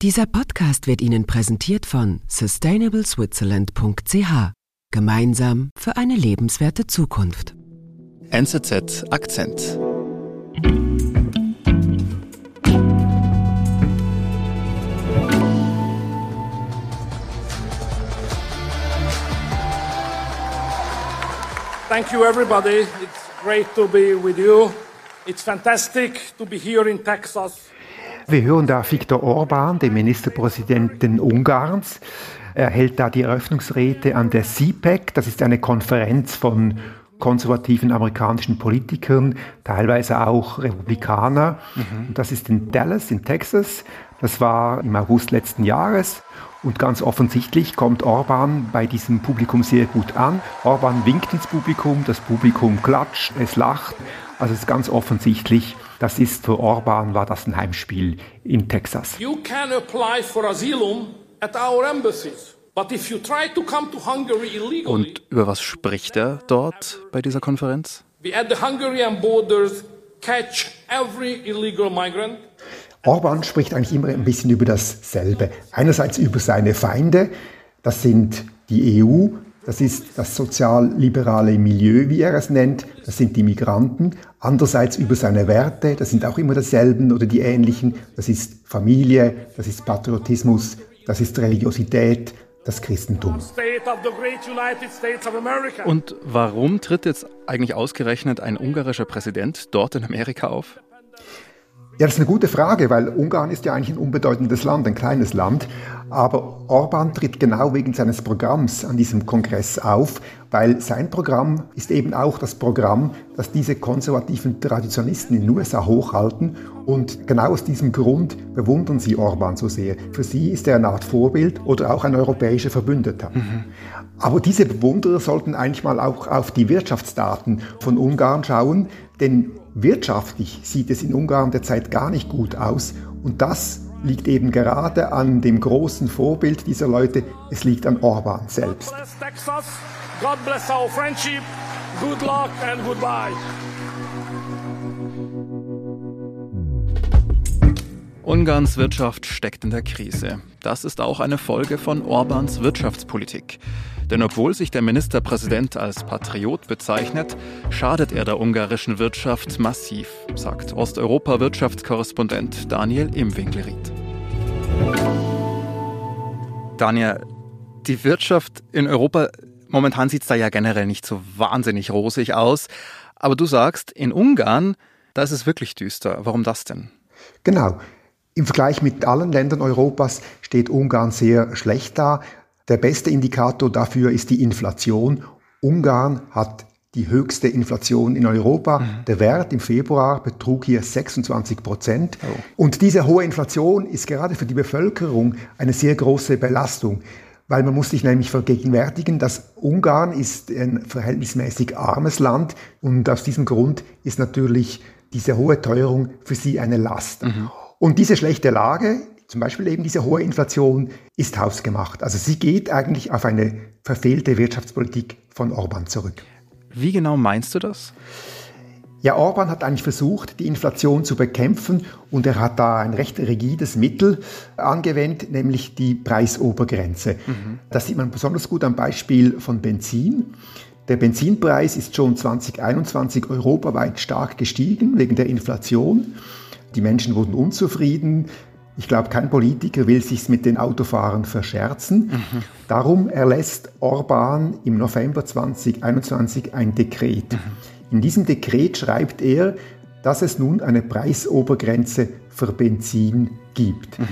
Dieser Podcast wird Ihnen präsentiert von sustainableswitzerland.ch. Gemeinsam für eine lebenswerte Zukunft. NZZ Akzent. Thank you, everybody. It's great to be with you. It's fantastic to be here in Texas. Wir hören da Viktor Orban, den Ministerpräsidenten Ungarns. Er hält da die Eröffnungsrede an der CPEC. Das ist eine Konferenz von konservativen amerikanischen Politikern, teilweise auch Republikaner. Mhm. Das ist in Dallas in Texas. Das war im August letzten Jahres. Und ganz offensichtlich kommt Orban bei diesem Publikum sehr gut an. Orban winkt ins Publikum, das Publikum klatscht, es lacht. Also es ist ganz offensichtlich, das ist für Orban war das ein Heimspiel in Texas. You can apply for asylum at our embassies. Und über was spricht er dort bei dieser Konferenz? Orban spricht eigentlich immer ein bisschen über dasselbe. Einerseits über seine Feinde, das sind die EU, das ist das sozialliberale Milieu, wie er es nennt. Das sind die Migranten. Andererseits über seine Werte, das sind auch immer dieselben oder die ähnlichen. Das ist Familie, das ist Patriotismus, das ist Religiosität, das Christentum. Und warum tritt jetzt eigentlich ausgerechnet ein ungarischer Präsident dort in Amerika auf? Ja, das ist eine gute Frage, weil Ungarn ist ja eigentlich ein unbedeutendes Land, ein kleines Land. Aber Orban tritt genau wegen seines Programms an diesem Kongress auf, weil sein Programm ist eben auch das Programm, das diese konservativen Traditionalisten in den USA hochhalten. Und genau aus diesem Grund bewundern sie Orban so sehr. Für sie ist er eine Art Vorbild oder auch ein europäischer Verbündeter. Mhm. Aber diese Bewunderer sollten eigentlich mal auch auf die Wirtschaftsdaten von Ungarn schauen, denn wirtschaftlich sieht es in Ungarn derzeit gar nicht gut aus. Und das liegt eben gerade an dem großen Vorbild dieser Leute. Es liegt an Orban selbst. Ungarns Wirtschaft steckt in der Krise. Das ist auch eine Folge von Orbans Wirtschaftspolitik. Denn obwohl sich der Ministerpräsident als Patriot bezeichnet, schadet er der ungarischen Wirtschaft massiv, sagt Osteuropa-Wirtschaftskorrespondent Daniel Imwinkelried. Daniel, die Wirtschaft in Europa, momentan sieht es da ja generell nicht so wahnsinnig rosig aus. Aber du sagst, in Ungarn, da ist es wirklich düster. Warum das denn? Genau. Im Vergleich mit allen Ländern Europas steht Ungarn sehr schlecht da. Der beste Indikator dafür ist die Inflation. Ungarn hat die höchste Inflation in Europa. Mhm. Der Wert im Februar betrug hier 26 Prozent. Oh. Und diese hohe Inflation ist gerade für die Bevölkerung eine sehr große Belastung, weil man muss sich nämlich vergegenwärtigen, dass Ungarn ist ein verhältnismäßig armes Land und aus diesem Grund ist natürlich diese hohe Teuerung für sie eine Last. Mhm. Und diese schlechte Lage zum Beispiel eben diese hohe Inflation ist hausgemacht. Also sie geht eigentlich auf eine verfehlte Wirtschaftspolitik von Orban zurück. Wie genau meinst du das? Ja, Orban hat eigentlich versucht, die Inflation zu bekämpfen und er hat da ein recht rigides Mittel angewendet, nämlich die Preisobergrenze. Mhm. Das sieht man besonders gut am Beispiel von Benzin. Der Benzinpreis ist schon 2021 europaweit stark gestiegen wegen der Inflation. Die Menschen wurden unzufrieden, ich glaube, kein Politiker will sich mit den Autofahrern verscherzen. Mhm. Darum erlässt Orban im November 2021 ein Dekret. Mhm. In diesem Dekret schreibt er, dass es nun eine Preisobergrenze für Benzin gibt. Mhm.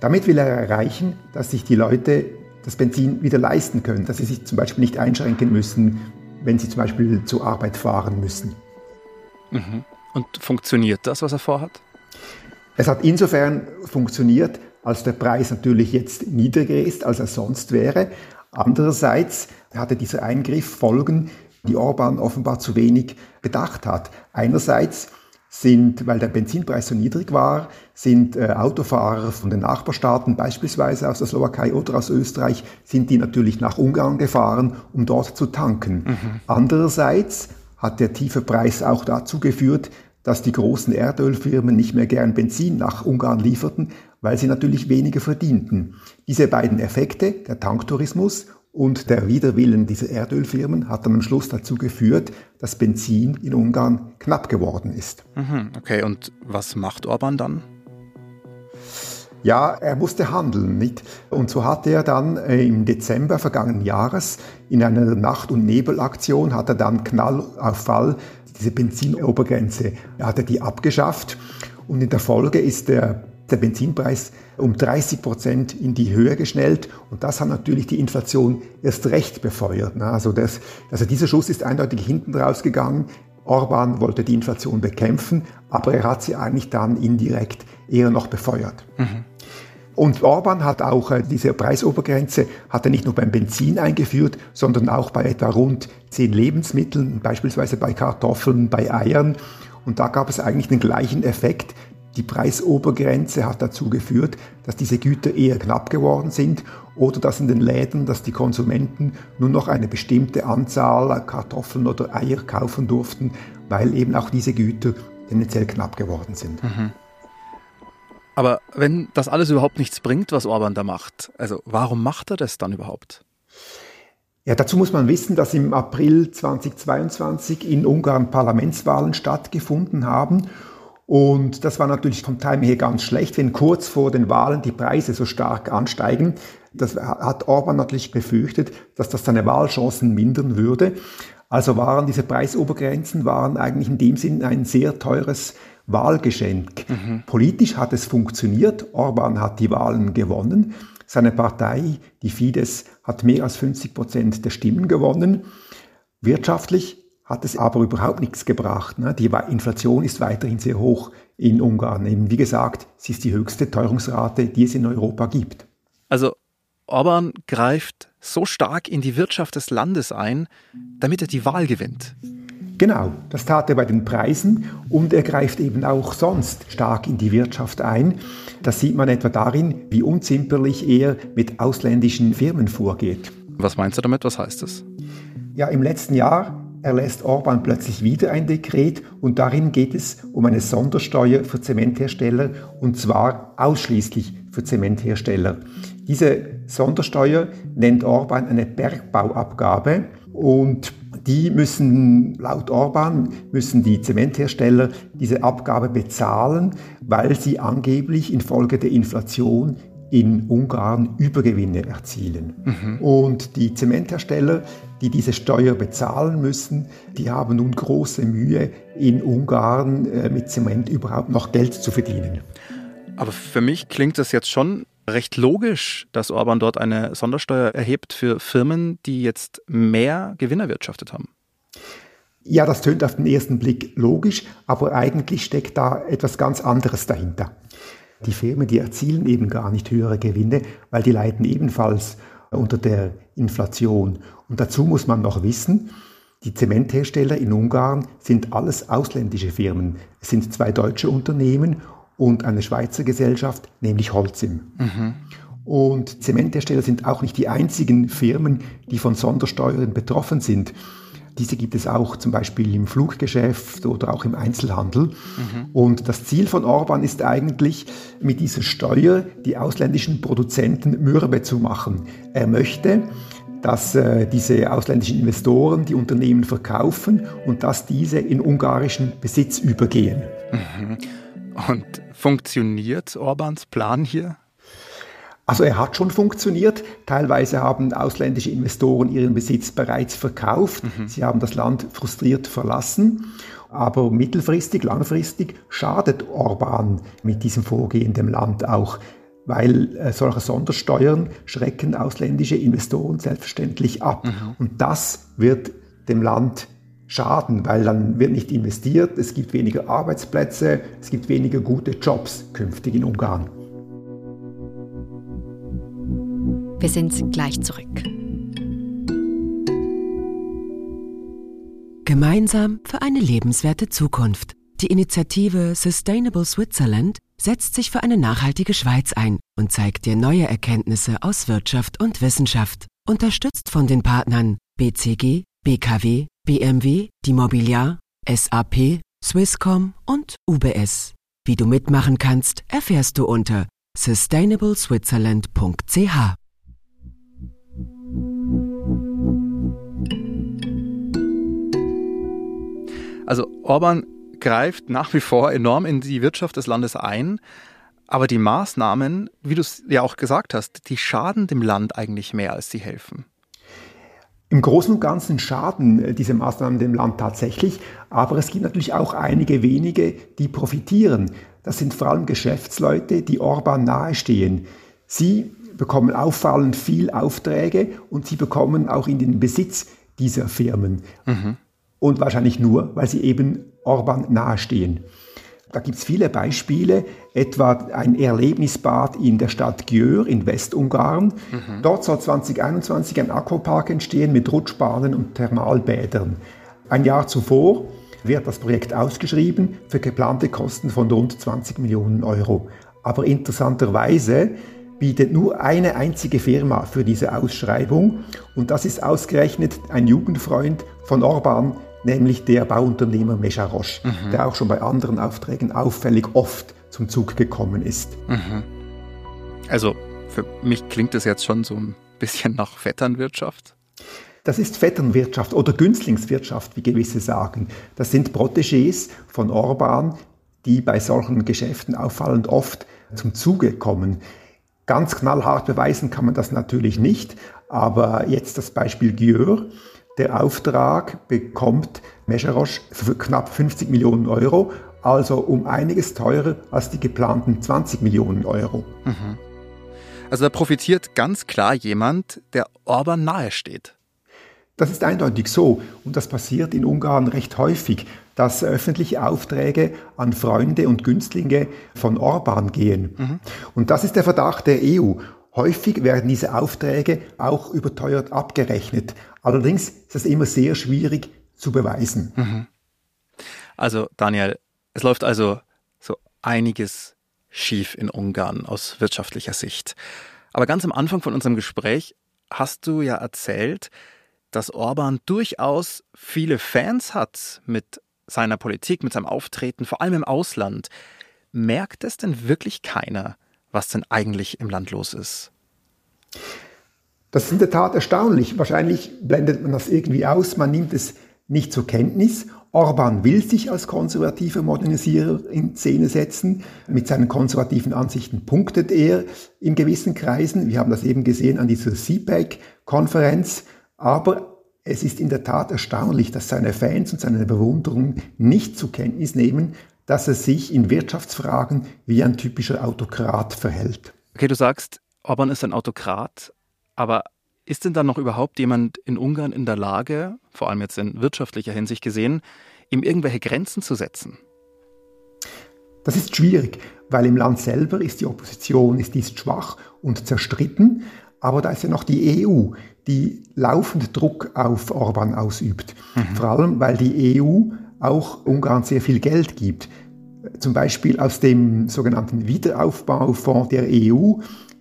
Damit will er erreichen, dass sich die Leute das Benzin wieder leisten können, dass sie sich zum Beispiel nicht einschränken müssen, wenn sie zum Beispiel zur Arbeit fahren müssen. Mhm. Und funktioniert das, was er vorhat? Es hat insofern funktioniert, als der Preis natürlich jetzt niedriger ist, als er sonst wäre. Andererseits hatte dieser Eingriff Folgen, die Orban offenbar zu wenig bedacht hat. Einerseits sind, weil der Benzinpreis so niedrig war, sind äh, Autofahrer von den Nachbarstaaten, beispielsweise aus der Slowakei oder aus Österreich, sind die natürlich nach Ungarn gefahren, um dort zu tanken. Mhm. Andererseits hat der tiefe Preis auch dazu geführt, dass die großen Erdölfirmen nicht mehr gern Benzin nach Ungarn lieferten, weil sie natürlich weniger verdienten. Diese beiden Effekte, der Tanktourismus und der Widerwillen dieser Erdölfirmen hat dann am Schluss dazu geführt, dass Benzin in Ungarn knapp geworden ist. Mhm, okay, und was macht Orban dann? Ja, er musste handeln, nicht? Und so hat er dann äh, im Dezember vergangenen Jahres in einer Nacht- und Nebelaktion hat er dann Knall auf Fall diese Benzinobergrenze, er hat er die abgeschafft und in der Folge ist der der Benzinpreis um 30 Prozent in die Höhe geschnellt und das hat natürlich die Inflation erst recht befeuert. Also, das, also dieser Schuss ist eindeutig hinten rausgegangen. Orban wollte die Inflation bekämpfen, aber er hat sie eigentlich dann indirekt eher noch befeuert. Mhm. Und Orban hat auch äh, diese Preisobergrenze, hat er nicht nur beim Benzin eingeführt, sondern auch bei etwa rund zehn Lebensmitteln, beispielsweise bei Kartoffeln, bei Eiern. Und da gab es eigentlich den gleichen Effekt. Die Preisobergrenze hat dazu geführt, dass diese Güter eher knapp geworden sind oder dass in den Läden, dass die Konsumenten nur noch eine bestimmte Anzahl Kartoffeln oder Eier kaufen durften, weil eben auch diese Güter tendenziell knapp geworden sind. Mhm. Aber wenn das alles überhaupt nichts bringt, was Orban da macht, also warum macht er das dann überhaupt? Ja, dazu muss man wissen, dass im April 2022 in Ungarn Parlamentswahlen stattgefunden haben und das war natürlich vom Timing her ganz schlecht, wenn kurz vor den Wahlen die Preise so stark ansteigen. Das hat Orban natürlich befürchtet, dass das seine Wahlchancen mindern würde. Also waren diese Preisobergrenzen waren eigentlich in dem Sinn ein sehr teures Wahlgeschenk. Mhm. Politisch hat es funktioniert. Orban hat die Wahlen gewonnen. Seine Partei, die Fidesz, hat mehr als 50 Prozent der Stimmen gewonnen. Wirtschaftlich hat es aber überhaupt nichts gebracht. Ne? Die Inflation ist weiterhin sehr hoch in Ungarn. Eben wie gesagt, sie ist die höchste Teuerungsrate, die es in Europa gibt. Also Orban greift so stark in die Wirtschaft des Landes ein, damit er die Wahl gewinnt. Genau, das tat er bei den Preisen und er greift eben auch sonst stark in die Wirtschaft ein. Das sieht man etwa darin, wie unzimperlich er mit ausländischen Firmen vorgeht. Was meinst du damit? Was heißt das? Ja, im letzten Jahr erlässt Orban plötzlich wieder ein Dekret und darin geht es um eine Sondersteuer für Zementhersteller und zwar ausschließlich für Zementhersteller. Diese Sondersteuer nennt Orban eine Bergbauabgabe und die müssen, laut Orban, müssen die Zementhersteller diese Abgabe bezahlen, weil sie angeblich infolge der Inflation in Ungarn Übergewinne erzielen. Mhm. Und die Zementhersteller, die diese Steuer bezahlen müssen, die haben nun große Mühe, in Ungarn äh, mit Zement überhaupt noch Geld zu verdienen. Aber für mich klingt das jetzt schon recht logisch, dass Orban dort eine Sondersteuer erhebt für Firmen, die jetzt mehr Gewinn erwirtschaftet haben. Ja, das tönt auf den ersten Blick logisch, aber eigentlich steckt da etwas ganz anderes dahinter. Die Firmen, die erzielen eben gar nicht höhere Gewinne, weil die leiden ebenfalls unter der Inflation. Und dazu muss man noch wissen, die Zementhersteller in Ungarn sind alles ausländische Firmen. Es sind zwei deutsche Unternehmen und eine Schweizer Gesellschaft, nämlich Holcim. Mhm. Und Zementhersteller sind auch nicht die einzigen Firmen, die von Sondersteuern betroffen sind. Diese gibt es auch zum Beispiel im Fluggeschäft oder auch im Einzelhandel. Mhm. Und das Ziel von Orban ist eigentlich, mit dieser Steuer die ausländischen Produzenten mürbe zu machen. Er möchte, dass äh, diese ausländischen Investoren die Unternehmen verkaufen und dass diese in ungarischen Besitz übergehen. Mhm. Und funktioniert Orbans Plan hier? Also er hat schon funktioniert. Teilweise haben ausländische Investoren ihren Besitz bereits verkauft. Mhm. Sie haben das Land frustriert verlassen. Aber mittelfristig, langfristig schadet Orban mit diesem Vorgehen dem Land auch, weil äh, solche Sondersteuern schrecken ausländische Investoren selbstverständlich ab. Mhm. Und das wird dem Land schaden, weil dann wird nicht investiert, es gibt weniger Arbeitsplätze, es gibt weniger gute Jobs künftig in Ungarn. Wir sind gleich zurück. Gemeinsam für eine lebenswerte Zukunft. Die Initiative Sustainable Switzerland setzt sich für eine nachhaltige Schweiz ein und zeigt dir neue Erkenntnisse aus Wirtschaft und Wissenschaft. Unterstützt von den Partnern BCG, BKW, BMW, die Mobiliar, SAP, Swisscom und UBS. Wie du mitmachen kannst, erfährst du unter sustainableswitzerland.ch. Also Orban greift nach wie vor enorm in die Wirtschaft des Landes ein. Aber die Maßnahmen, wie du es ja auch gesagt hast, die schaden dem Land eigentlich mehr, als sie helfen. Im Großen und Ganzen schaden äh, diese Maßnahmen dem Land tatsächlich, aber es gibt natürlich auch einige wenige, die profitieren. Das sind vor allem Geschäftsleute, die Orban nahestehen. Sie bekommen auffallend viel Aufträge und sie bekommen auch in den Besitz dieser Firmen. Mhm. Und wahrscheinlich nur, weil sie eben Orban nahestehen. Da gibt es viele Beispiele, etwa ein Erlebnisbad in der Stadt Győr in Westungarn. Mhm. Dort soll 2021 ein Aquapark entstehen mit Rutschbahnen und Thermalbädern. Ein Jahr zuvor wird das Projekt ausgeschrieben für geplante Kosten von rund 20 Millionen Euro. Aber interessanterweise bietet nur eine einzige Firma für diese Ausschreibung und das ist ausgerechnet ein Jugendfreund von Orban, nämlich der Bauunternehmer Mecharoche, mhm. der auch schon bei anderen Aufträgen auffällig oft zum Zug gekommen ist. Mhm. Also für mich klingt das jetzt schon so ein bisschen nach Vetternwirtschaft. Das ist Vetternwirtschaft oder Günstlingswirtschaft, wie gewisse sagen. Das sind Protégés von Orban, die bei solchen Geschäften auffallend oft zum Zuge kommen. Ganz knallhart beweisen kann man das natürlich nicht, aber jetzt das Beispiel Györ. Der Auftrag bekommt Mescherosch für knapp 50 Millionen Euro, also um einiges teurer als die geplanten 20 Millionen Euro. Mhm. Also da profitiert ganz klar jemand, der Orban nahesteht. Das ist eindeutig so und das passiert in Ungarn recht häufig, dass öffentliche Aufträge an Freunde und Günstlinge von Orban gehen. Mhm. Und das ist der Verdacht der EU. Häufig werden diese Aufträge auch überteuert abgerechnet. Allerdings ist es immer sehr schwierig zu beweisen. Mhm. Also Daniel, es läuft also so einiges schief in Ungarn aus wirtschaftlicher Sicht. Aber ganz am Anfang von unserem Gespräch hast du ja erzählt, dass Orban durchaus viele Fans hat mit seiner Politik, mit seinem Auftreten, vor allem im Ausland. Merkt es denn wirklich keiner, was denn eigentlich im Land los ist. Das ist in der Tat erstaunlich. Wahrscheinlich blendet man das irgendwie aus, man nimmt es nicht zur Kenntnis. Orban will sich als konservativer Modernisierer in Szene setzen. Mit seinen konservativen Ansichten punktet er in gewissen Kreisen. Wir haben das eben gesehen an dieser CPAC-Konferenz. Aber es ist in der Tat erstaunlich, dass seine Fans und seine Bewunderung nicht zur Kenntnis nehmen, dass er sich in Wirtschaftsfragen wie ein typischer Autokrat verhält. Okay, du sagst, Orban ist ein Autokrat, aber ist denn dann noch überhaupt jemand in Ungarn in der Lage, vor allem jetzt in wirtschaftlicher Hinsicht gesehen, ihm irgendwelche Grenzen zu setzen? Das ist schwierig, weil im Land selber ist die Opposition ist, ist schwach und zerstritten, aber da ist ja noch die EU, die laufend Druck auf Orban ausübt. Mhm. Vor allem, weil die EU auch Ungarn sehr viel Geld gibt. Zum Beispiel aus dem sogenannten Wiederaufbaufonds der EU,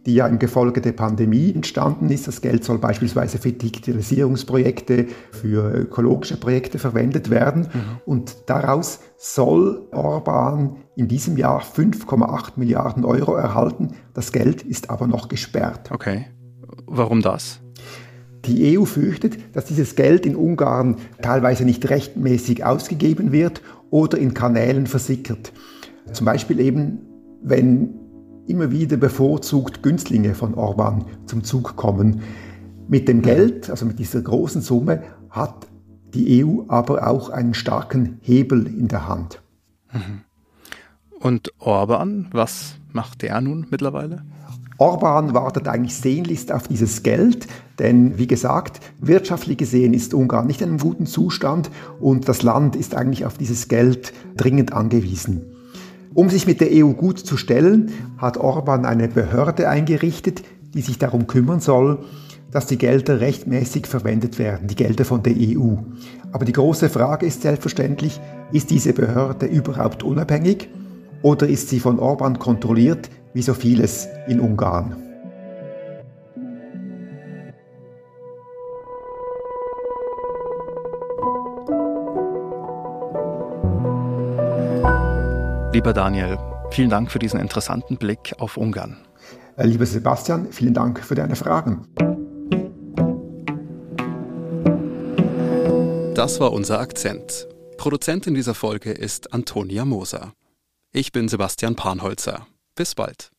die ja im Gefolge der Pandemie entstanden ist. Das Geld soll beispielsweise für Digitalisierungsprojekte, für ökologische Projekte verwendet werden. Mhm. Und daraus soll Orban in diesem Jahr 5,8 Milliarden Euro erhalten. Das Geld ist aber noch gesperrt. Okay. Warum das? Die EU fürchtet, dass dieses Geld in Ungarn teilweise nicht rechtmäßig ausgegeben wird oder in Kanälen versickert. Zum Beispiel eben, wenn immer wieder bevorzugt Günstlinge von Orban zum Zug kommen. Mit dem Geld, also mit dieser großen Summe, hat die EU aber auch einen starken Hebel in der Hand. Mhm. Und Orban, was macht der nun mittlerweile? Orban wartet eigentlich sehnlichst auf dieses Geld, denn wie gesagt, wirtschaftlich gesehen ist Ungarn nicht in einem guten Zustand und das Land ist eigentlich auf dieses Geld dringend angewiesen. Um sich mit der EU gut zu stellen, hat Orban eine Behörde eingerichtet, die sich darum kümmern soll, dass die Gelder rechtmäßig verwendet werden, die Gelder von der EU. Aber die große Frage ist selbstverständlich, ist diese Behörde überhaupt unabhängig oder ist sie von Orban kontrolliert, wie so vieles in Ungarn. Lieber Daniel, Vielen Dank für diesen interessanten Blick auf Ungarn. Äh, lieber Sebastian, vielen Dank für deine Fragen. Das war unser Akzent. Produzentin dieser Folge ist Antonia Moser. Ich bin Sebastian Panholzer. Bis bald.